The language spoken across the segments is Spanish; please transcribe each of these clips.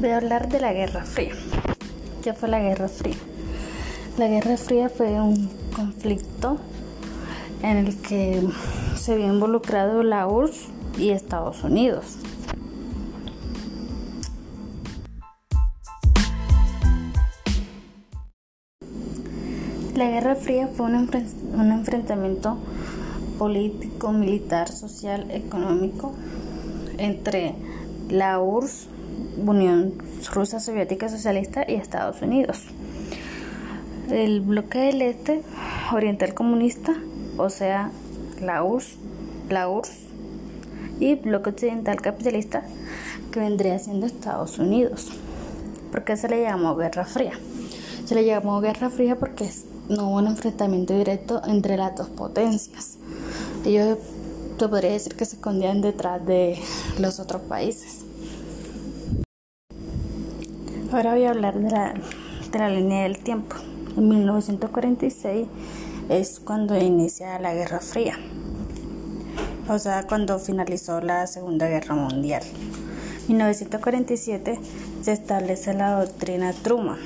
Voy a hablar de la Guerra Fría. ¿Qué fue la Guerra Fría? La Guerra Fría fue un conflicto en el que se había involucrado la URSS y Estados Unidos. La Guerra Fría fue un, un enfrentamiento político, militar, social, económico entre la URSS, Unión Rusa Soviética Socialista y Estados Unidos. El bloque del este oriental comunista, o sea, la URSS, la URSS y bloque occidental capitalista que vendría siendo Estados Unidos. ¿Por qué se le llamó Guerra Fría? Se le llamó Guerra Fría porque no hubo un enfrentamiento directo entre las dos potencias. Ellos, te podría decir que se escondían detrás de los otros países. Ahora voy a hablar de la, línea del tiempo. En 1946 es cuando inicia la Guerra Fría, o sea, cuando finalizó la Segunda Guerra Mundial. En 1947 se establece la doctrina Truman,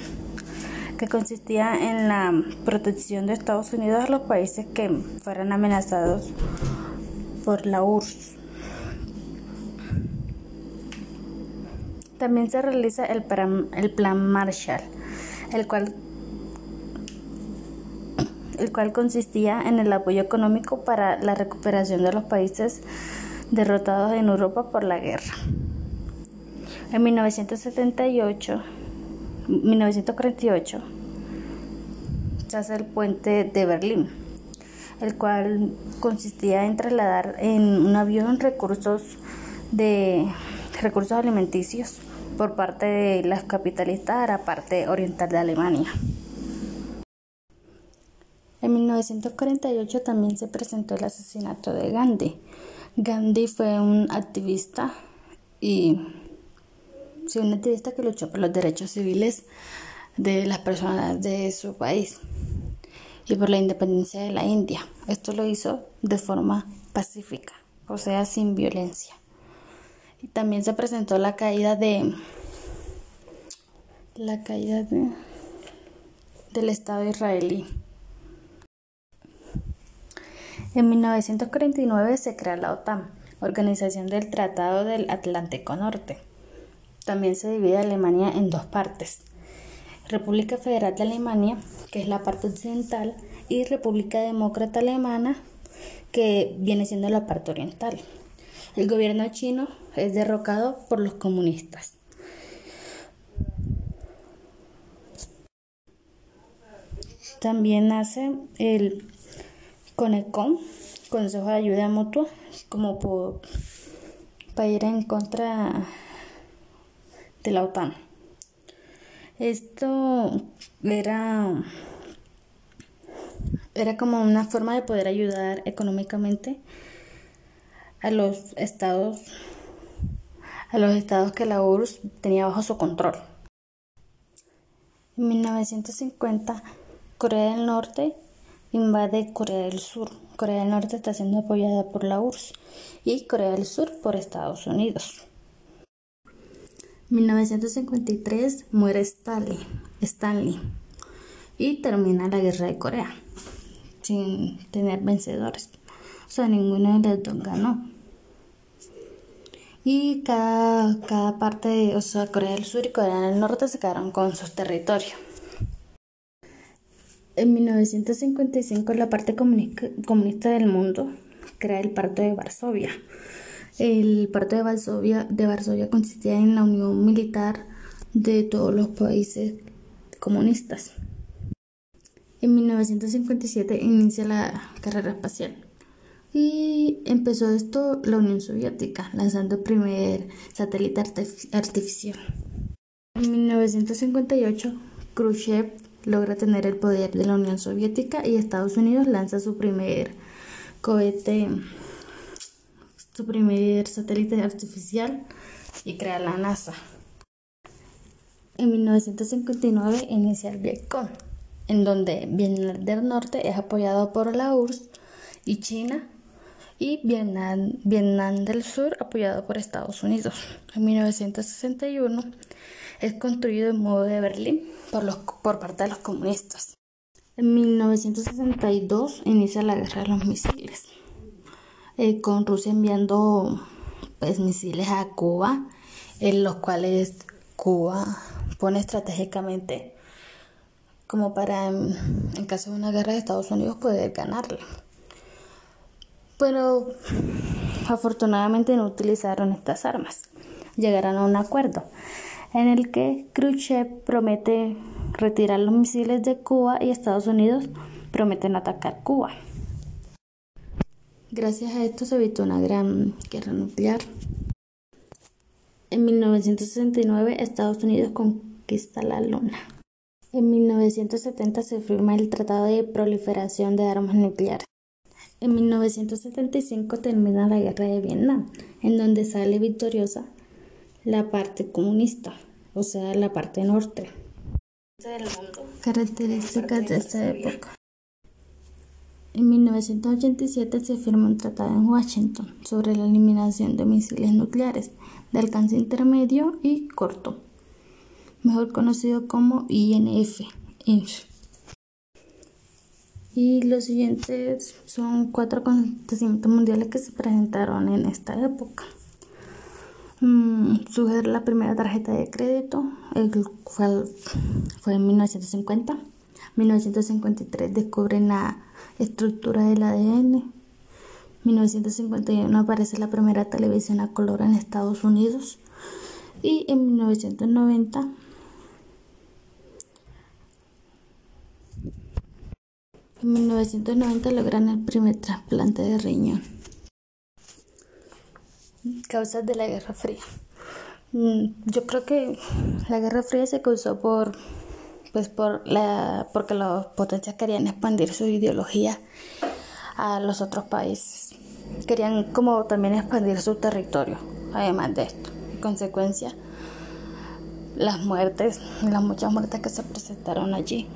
que consistía en la protección de Estados Unidos a los países que fueran amenazados por la URSS. También se realiza el plan, Marshall, el cual, el cual consistía en el apoyo económico para la recuperación de los países derrotados en Europa por la guerra. En 1978, 1948 se hace el puente de Berlín, el cual consistía en trasladar en un avión recursos de recursos alimenticios por parte de las capitalistas a la parte oriental de Alemania. En 1948 también se presentó el asesinato de Gandhi. Gandhi fue un activista y sí, un activista que luchó por los derechos civiles de las personas de su país y por la independencia de la India. Esto lo hizo de forma pacífica, o sea, sin violencia. También se presentó la caída de la caída del Estado israelí. En 1949 se crea la OTAN, Organización del Tratado del Atlántico Norte. También se divide Alemania en dos partes. República Federal de Alemania, que es la parte occidental, y República Demócrata Alemana, que viene siendo la parte oriental. El gobierno chino es derrocado por los comunistas. También nace el CONECON, Consejo de Ayuda Mutua, como para ir en contra de la OTAN. Esto era, era como una forma de poder ayudar económicamente a los estados a los estados que la URSS tenía bajo su control. En 1950, Corea del Norte invade Corea del Sur. Corea del Norte está siendo apoyada por la URSS y Corea del Sur por Estados Unidos. En 1953 muere Stanley, Stanley y termina la guerra de Corea sin tener vencedores. O sea, ninguno de los dos ganó y cada, cada parte, o sea, Corea del Sur y Corea del Norte se quedaron con sus territorios. En 1955 la parte comunista del mundo crea el Pacto de Varsovia. El Pacto de Varsovia, de Varsovia consistía en la unión militar de todos los países comunistas. En 1957 inicia la carrera espacial. Y empezó esto la Unión Soviética, lanzando el primer satélite artificial. En 1958, Khrushchev logra tener el poder de la Unión Soviética y Estados Unidos lanza su primer cohete, su primer satélite artificial y crea la NASA. En 1959 inicia el Vietcong, en donde Vietnam del Norte es apoyado por la URSS y China y Vietnam, del Sur apoyado por Estados Unidos. En 1961 es construido en modo de Berlín por, los, por parte de los comunistas. En 1962 inicia la guerra de los misiles, eh, con Rusia enviando pues, misiles a Cuba, en los cuales Cuba pone estratégicamente como para, en caso de una guerra de Estados Unidos, poder ganarla. Pero afortunadamente no utilizaron estas armas. Llegaron a un acuerdo en el que Khrushchev promete retirar los misiles de Cuba y Estados Unidos prometen atacar Cuba. Gracias a esto se evitó una gran guerra nuclear. En 1969 Estados Unidos conquista la Luna. En 1970 se firma el Tratado de Proliferación de Armas Nucleares. En 1975 termina la Guerra de Vietnam, en donde sale victoriosa la parte comunista, o sea, la parte norte del mundo. Características de esta época. En 1987 se firma un tratado en Washington sobre la eliminación de misiles nucleares de alcance intermedio y corto, mejor conocido como INF. Y los siguientes son cuatro acontecimientos mundiales que se presentaron en esta época. Mm, la primera tarjeta de crédito fue, fue en 1950. 1953 descubren la estructura del ADN. 1951 aparece la primera televisión a color en Estados Unidos. Y en 1990 en 1990 logran el primer trasplante de riñón. Causas de la Guerra Fría. Mm, yo creo que la Guerra Fría se causó por pues por la porque las potencias querían expandir su ideología a los otros países. Querían como también expandir su territorio, además de esto. En consecuencia, las muertes, las muchas muertes que se presentaron allí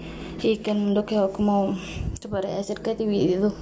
y que el mundo quedó como, se podría decir que dividido